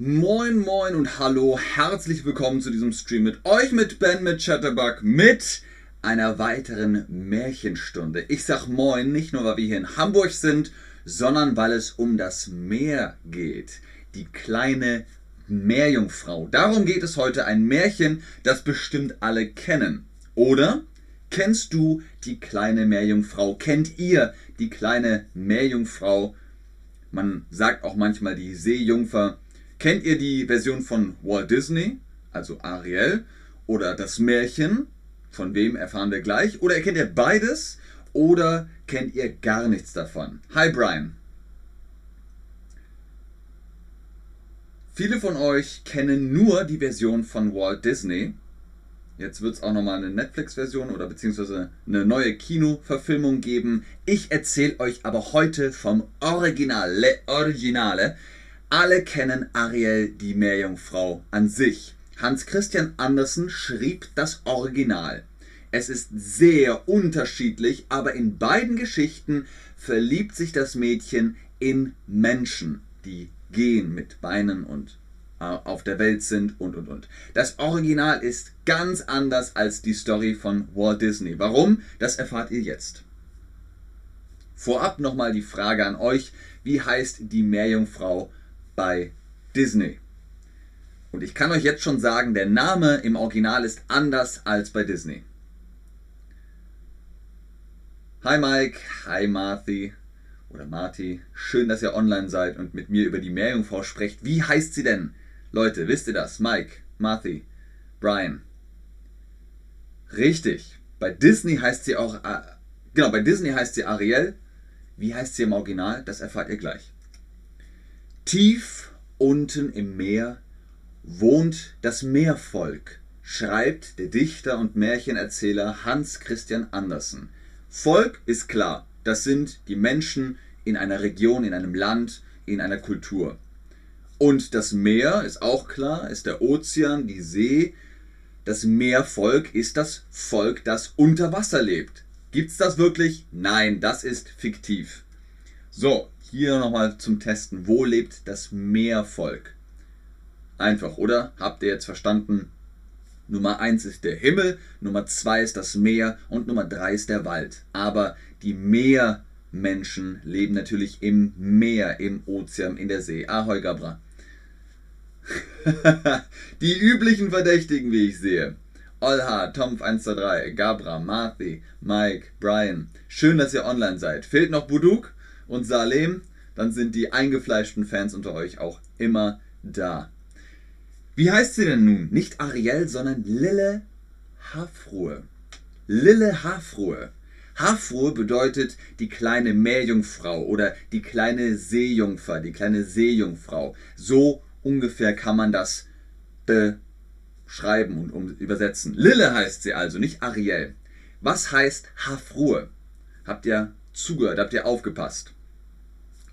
Moin, moin und hallo, herzlich willkommen zu diesem Stream mit euch, mit Ben, mit Chatterbug, mit einer weiteren Märchenstunde. Ich sag moin, nicht nur weil wir hier in Hamburg sind, sondern weil es um das Meer geht. Die kleine Meerjungfrau. Darum geht es heute, ein Märchen, das bestimmt alle kennen. Oder kennst du die kleine Meerjungfrau? Kennt ihr die kleine Meerjungfrau? Man sagt auch manchmal die Seejungfer. Kennt ihr die Version von Walt Disney, also Ariel, oder das Märchen? Von wem erfahren wir gleich? Oder kennt ihr beides? Oder kennt ihr gar nichts davon? Hi Brian. Viele von euch kennen nur die Version von Walt Disney. Jetzt wird es auch nochmal eine Netflix-Version oder beziehungsweise eine neue Kinoverfilmung geben. Ich erzähle euch aber heute vom Original, Le Originale. Alle kennen Ariel, die Meerjungfrau an sich. Hans Christian Andersen schrieb das Original. Es ist sehr unterschiedlich, aber in beiden Geschichten verliebt sich das Mädchen in Menschen, die gehen mit Beinen und äh, auf der Welt sind und und und. Das Original ist ganz anders als die Story von Walt Disney. Warum? Das erfahrt ihr jetzt. Vorab nochmal die Frage an euch, wie heißt die Meerjungfrau bei Disney. Und ich kann euch jetzt schon sagen, der Name im Original ist anders als bei Disney. Hi Mike, hi Marty oder Marty. Schön, dass ihr online seid und mit mir über die Meerjungfrau sprecht. Wie heißt sie denn? Leute, wisst ihr das? Mike, Marty, Brian. Richtig. Bei Disney heißt sie auch, äh, genau, bei Disney heißt sie Ariel. Wie heißt sie im Original? Das erfahrt ihr gleich. Tief unten im Meer wohnt das Meervolk, schreibt der Dichter und Märchenerzähler Hans Christian Andersen. Volk ist klar, das sind die Menschen in einer Region, in einem Land, in einer Kultur. Und das Meer ist auch klar, ist der Ozean, die See. Das Meervolk ist das Volk, das unter Wasser lebt. Gibt es das wirklich? Nein, das ist fiktiv. So, hier nochmal zum Testen. Wo lebt das Meervolk? Einfach, oder? Habt ihr jetzt verstanden? Nummer 1 ist der Himmel, Nummer 2 ist das Meer und Nummer 3 ist der Wald. Aber die Meermenschen leben natürlich im Meer, im Ozean, in der See. Ahoi Gabra. die üblichen Verdächtigen, wie ich sehe. Olha, Tomf123, Gabra, Marthi, Mike, Brian. Schön, dass ihr online seid. Fehlt noch Buduk? Und Salem, dann sind die eingefleischten Fans unter euch auch immer da. Wie heißt sie denn nun? Nicht Ariel, sondern Lille Hafruhe. Lille Hafruhe. Hafruhe bedeutet die kleine Meerjungfrau oder die kleine Seejungfer, die kleine Seejungfrau. So ungefähr kann man das beschreiben und um, übersetzen. Lille heißt sie also, nicht Ariel. Was heißt Hafruhe? Habt ihr zugehört? Habt ihr aufgepasst?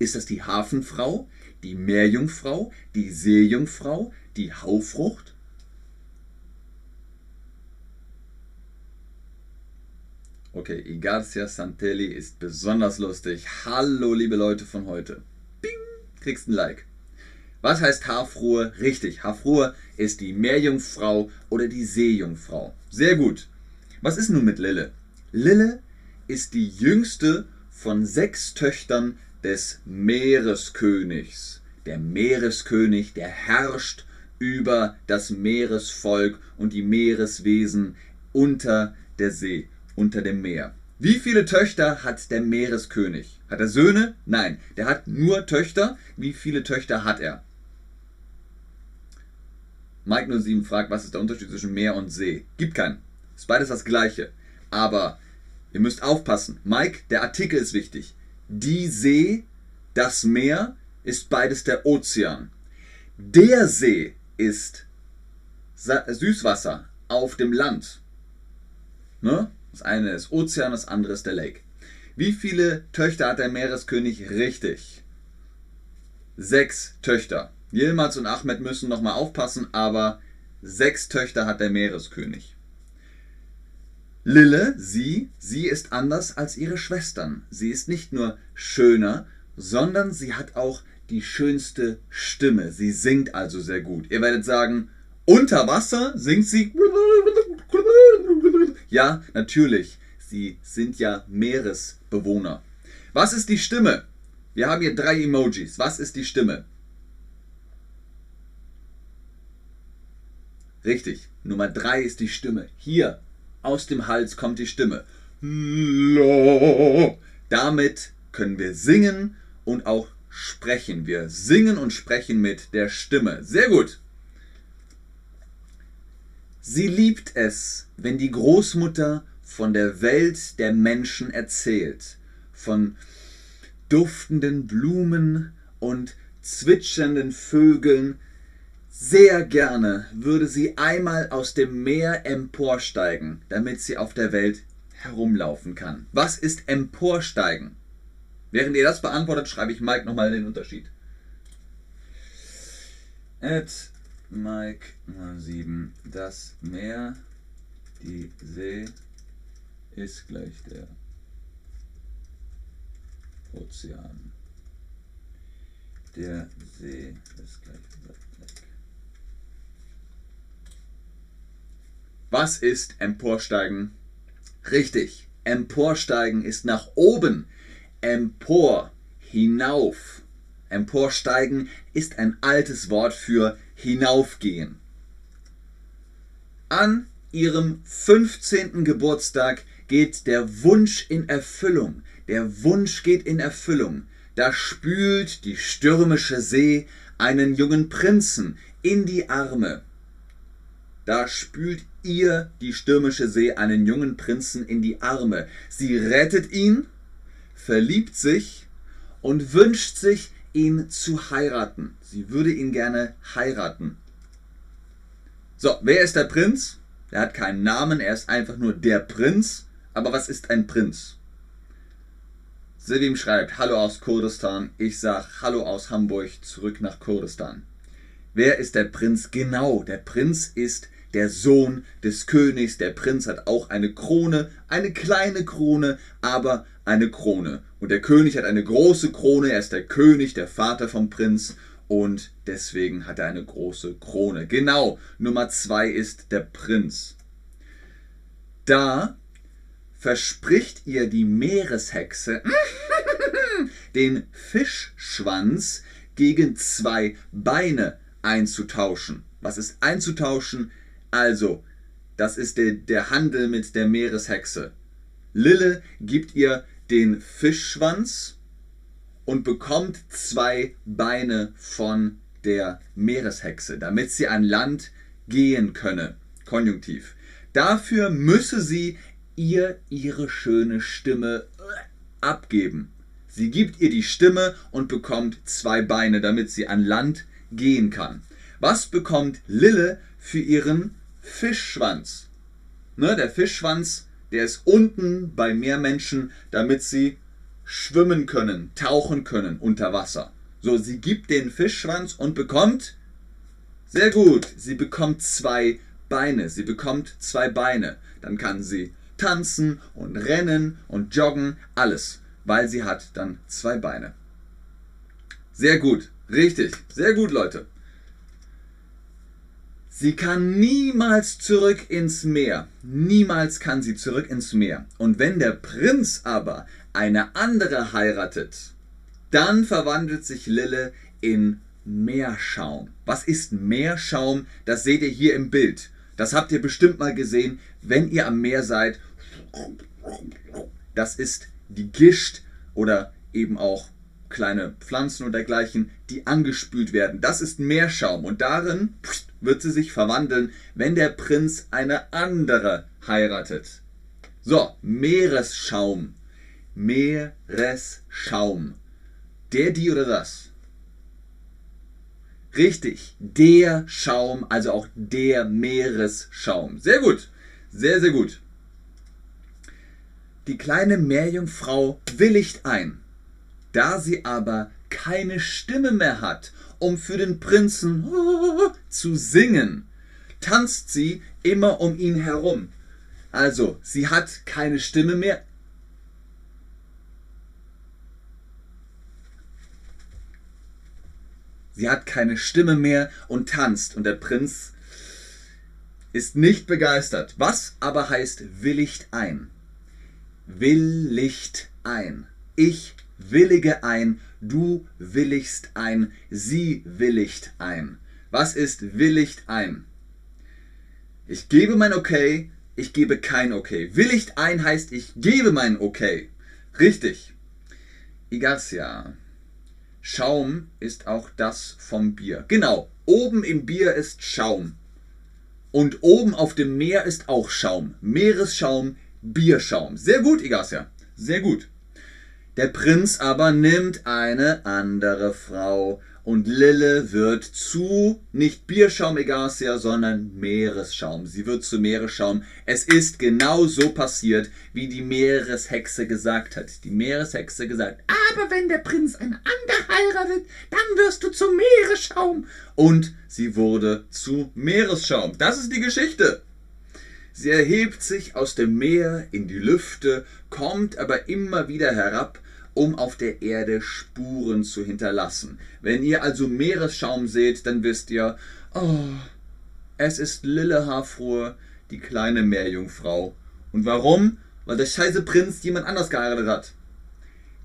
Ist das die Hafenfrau, die Meerjungfrau, die Seejungfrau, die Haufrucht? Okay, Igarcia Santelli ist besonders lustig. Hallo, liebe Leute von heute. Bing, kriegst ein Like. Was heißt Haarfrohe? Richtig, Haarfrohe ist die Meerjungfrau oder die Seejungfrau. Sehr gut. Was ist nun mit Lille? Lille ist die jüngste von sechs Töchtern des Meereskönigs. Der Meereskönig, der herrscht über das Meeresvolk und die Meereswesen unter der See, unter dem Meer. Wie viele Töchter hat der Meereskönig? Hat er Söhne? Nein, der hat nur Töchter. Wie viele Töchter hat er? Mike 07 fragt, was ist der Unterschied zwischen Meer und See? Gibt keinen. Ist beides das gleiche. Aber ihr müsst aufpassen. Mike, der Artikel ist wichtig. Die See, das Meer ist beides der Ozean. Der See ist Süßwasser auf dem Land. Ne? Das eine ist Ozean, das andere ist der Lake. Wie viele Töchter hat der Meereskönig? Richtig. Sechs Töchter. Yilmaz und Ahmed müssen nochmal aufpassen, aber sechs Töchter hat der Meereskönig. Lille, sie, sie ist anders als ihre Schwestern. Sie ist nicht nur schöner, sondern sie hat auch die schönste Stimme. Sie singt also sehr gut. Ihr werdet sagen, unter Wasser singt sie. Ja, natürlich. Sie sind ja Meeresbewohner. Was ist die Stimme? Wir haben hier drei Emojis. Was ist die Stimme? Richtig. Nummer drei ist die Stimme. Hier aus dem Hals kommt die Stimme. Damit können wir singen und auch sprechen. Wir singen und sprechen mit der Stimme. Sehr gut. Sie liebt es, wenn die Großmutter von der Welt der Menschen erzählt, von duftenden Blumen und zwitschernden Vögeln. Sehr gerne würde sie einmal aus dem Meer emporsteigen, damit sie auf der Welt herumlaufen kann. Was ist emporsteigen? Während ihr das beantwortet, schreibe ich Mike nochmal den Unterschied. At Mike 07. Das Meer, die See ist gleich der Ozean. Der See ist gleich weg. Was ist Emporsteigen? Richtig, Emporsteigen ist nach oben empor, hinauf. Emporsteigen ist ein altes Wort für hinaufgehen. An ihrem 15. Geburtstag geht der Wunsch in Erfüllung. Der Wunsch geht in Erfüllung. Da spült die stürmische See einen jungen Prinzen in die Arme. Da spült ihr die stürmische See einen jungen Prinzen in die Arme. Sie rettet ihn verliebt sich und wünscht sich, ihn zu heiraten. Sie würde ihn gerne heiraten. So, wer ist der Prinz? Er hat keinen Namen, er ist einfach nur der Prinz. Aber was ist ein Prinz? Sevim schreibt, Hallo aus Kurdistan. Ich sag Hallo aus Hamburg, zurück nach Kurdistan. Wer ist der Prinz? Genau, der Prinz ist der Sohn des Königs. Der Prinz hat auch eine Krone, eine kleine Krone, aber eine Krone. Und der König hat eine große Krone. Er ist der König, der Vater vom Prinz. Und deswegen hat er eine große Krone. Genau, Nummer zwei ist der Prinz. Da verspricht ihr die Meereshexe den Fischschwanz gegen zwei Beine einzutauschen. Was ist einzutauschen? Also, das ist der, der Handel mit der Meereshexe. Lille gibt ihr den Fischschwanz und bekommt zwei Beine von der Meereshexe, damit sie an Land gehen könne. Konjunktiv. Dafür müsse sie ihr ihre schöne Stimme abgeben. Sie gibt ihr die Stimme und bekommt zwei Beine, damit sie an Land gehen kann. Was bekommt Lille für ihren Fischschwanz. Ne, der Fischschwanz, der ist unten bei Meermenschen, damit sie schwimmen können, tauchen können unter Wasser. So, sie gibt den Fischschwanz und bekommt, sehr gut, sie bekommt zwei Beine. Sie bekommt zwei Beine. Dann kann sie tanzen und rennen und joggen, alles, weil sie hat dann zwei Beine. Sehr gut, richtig, sehr gut, Leute. Sie kann niemals zurück ins Meer. Niemals kann sie zurück ins Meer. Und wenn der Prinz aber eine andere heiratet, dann verwandelt sich Lille in Meerschaum. Was ist Meerschaum? Das seht ihr hier im Bild. Das habt ihr bestimmt mal gesehen, wenn ihr am Meer seid. Das ist die Gischt oder eben auch kleine Pflanzen und dergleichen, die angespült werden. Das ist Meerschaum und darin wird sie sich verwandeln, wenn der Prinz eine andere heiratet. So, Meeresschaum. Meeresschaum. Der, die oder das? Richtig, der Schaum, also auch der Meeresschaum. Sehr gut, sehr, sehr gut. Die kleine Meerjungfrau willigt ein. Da sie aber keine Stimme mehr hat, um für den Prinzen zu singen, tanzt sie immer um ihn herum. Also, sie hat keine Stimme mehr. Sie hat keine Stimme mehr und tanzt. Und der Prinz ist nicht begeistert. Was aber heißt willigt ein? Willigt ein. Ich willige ein, du willigst ein, sie willigt ein. Was ist willigt ein? Ich gebe mein Okay, ich gebe kein Okay. Willigt ein heißt, ich gebe mein Okay. Richtig. Igarcia. Schaum ist auch das vom Bier. Genau, oben im Bier ist Schaum. Und oben auf dem Meer ist auch Schaum. Meeresschaum, Bierschaum. Sehr gut, Igarcia. Sehr gut. Der Prinz aber nimmt eine andere Frau und Lille wird zu nicht Bierschaum Egarcia, sondern Meeresschaum. Sie wird zu Meeresschaum. Es ist genau so passiert, wie die Meereshexe gesagt hat. Die Meereshexe gesagt, aber wenn der Prinz eine andere heiratet, dann wirst du zu Meeresschaum. Und sie wurde zu Meeresschaum. Das ist die Geschichte. Sie erhebt sich aus dem Meer in die Lüfte, kommt aber immer wieder herab um auf der Erde Spuren zu hinterlassen. Wenn ihr also Meeresschaum seht, dann wisst ihr, oh, es ist Lillehafrur, die kleine Meerjungfrau. Und warum? Weil der scheiße Prinz jemand anders geheiratet hat.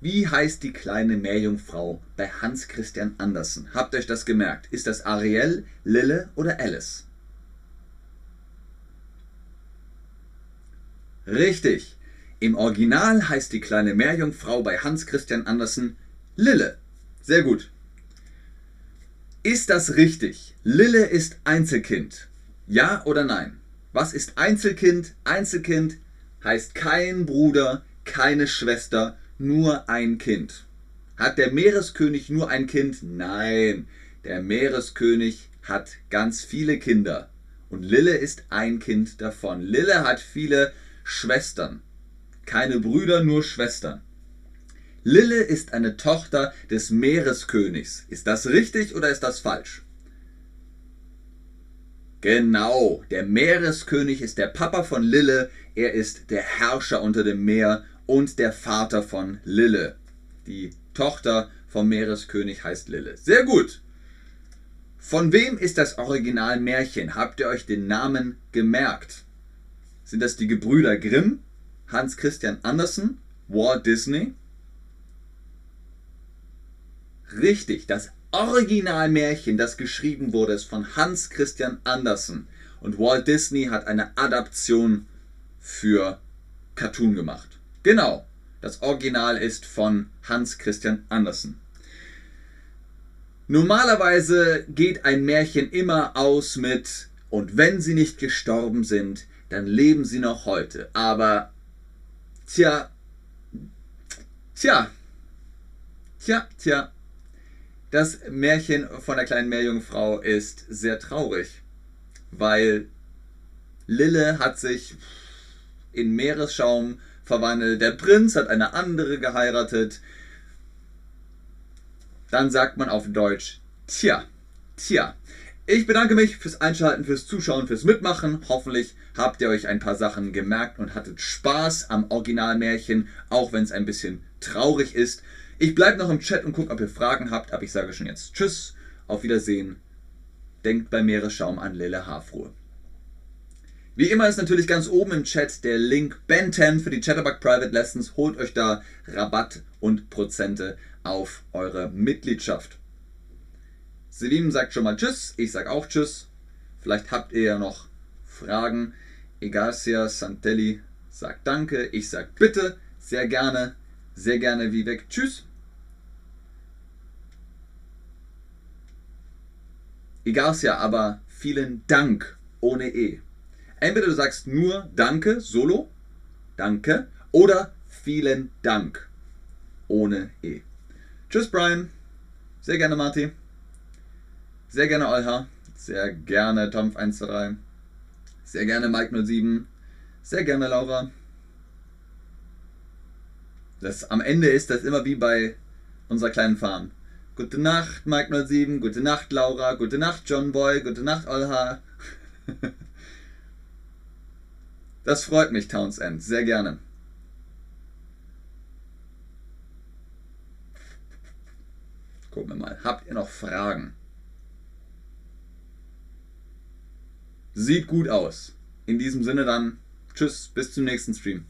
Wie heißt die kleine Meerjungfrau bei Hans Christian Andersen? Habt euch das gemerkt? Ist das Ariel, Lille oder Alice? Richtig. Im Original heißt die kleine Meerjungfrau bei Hans Christian Andersen Lille. Sehr gut. Ist das richtig? Lille ist Einzelkind. Ja oder nein? Was ist Einzelkind? Einzelkind heißt kein Bruder, keine Schwester, nur ein Kind. Hat der Meereskönig nur ein Kind? Nein, der Meereskönig hat ganz viele Kinder. Und Lille ist ein Kind davon. Lille hat viele Schwestern. Keine Brüder, nur Schwestern. Lille ist eine Tochter des Meereskönigs. Ist das richtig oder ist das falsch? Genau, der Meereskönig ist der Papa von Lille, er ist der Herrscher unter dem Meer und der Vater von Lille. Die Tochter vom Meereskönig heißt Lille. Sehr gut. Von wem ist das Originalmärchen? Habt ihr euch den Namen gemerkt? Sind das die Gebrüder Grimm? Hans Christian Andersen, Walt Disney. Richtig, das Originalmärchen, das geschrieben wurde, ist von Hans Christian Andersen. Und Walt Disney hat eine Adaption für Cartoon gemacht. Genau, das Original ist von Hans Christian Andersen. Normalerweise geht ein Märchen immer aus mit, und wenn sie nicht gestorben sind, dann leben sie noch heute. Aber Tja, tja, tja, tja. Das Märchen von der kleinen Meerjungfrau ist sehr traurig, weil Lille hat sich in Meeresschaum verwandelt, der Prinz hat eine andere geheiratet. Dann sagt man auf Deutsch, tja, tja. Ich bedanke mich fürs Einschalten, fürs Zuschauen, fürs Mitmachen. Hoffentlich habt ihr euch ein paar Sachen gemerkt und hattet Spaß am Originalmärchen, auch wenn es ein bisschen traurig ist. Ich bleibe noch im Chat und gucke, ob ihr Fragen habt, aber ich sage schon jetzt Tschüss, auf Wiedersehen. Denkt bei Meeresschaum an Lille Hafruhe. Wie immer ist natürlich ganz oben im Chat der Link Ben10 für die Chatterbug Private Lessons. Holt euch da Rabatt und Prozente auf eure Mitgliedschaft. Selim sagt schon mal Tschüss, ich sag auch Tschüss. Vielleicht habt ihr ja noch Fragen. Egarcia Santelli sagt Danke, ich sag Bitte, sehr gerne, sehr gerne wie weg. Tschüss. Egarcia, aber vielen Dank ohne E. Entweder du sagst nur Danke, solo, Danke, oder vielen Dank ohne E. Tschüss, Brian. Sehr gerne, Martin. Sehr gerne Olha. Sehr gerne Tomf123. Sehr gerne Mike07. Sehr gerne Laura. Das, am Ende ist das immer wie bei unserer kleinen Farm. Gute Nacht, Mike07. Gute Nacht, Laura. Gute Nacht, John Boy. Gute Nacht, Olha. das freut mich, Townsend. Sehr gerne. Gucken wir mal. Habt ihr noch Fragen? Sieht gut aus. In diesem Sinne dann, tschüss, bis zum nächsten Stream.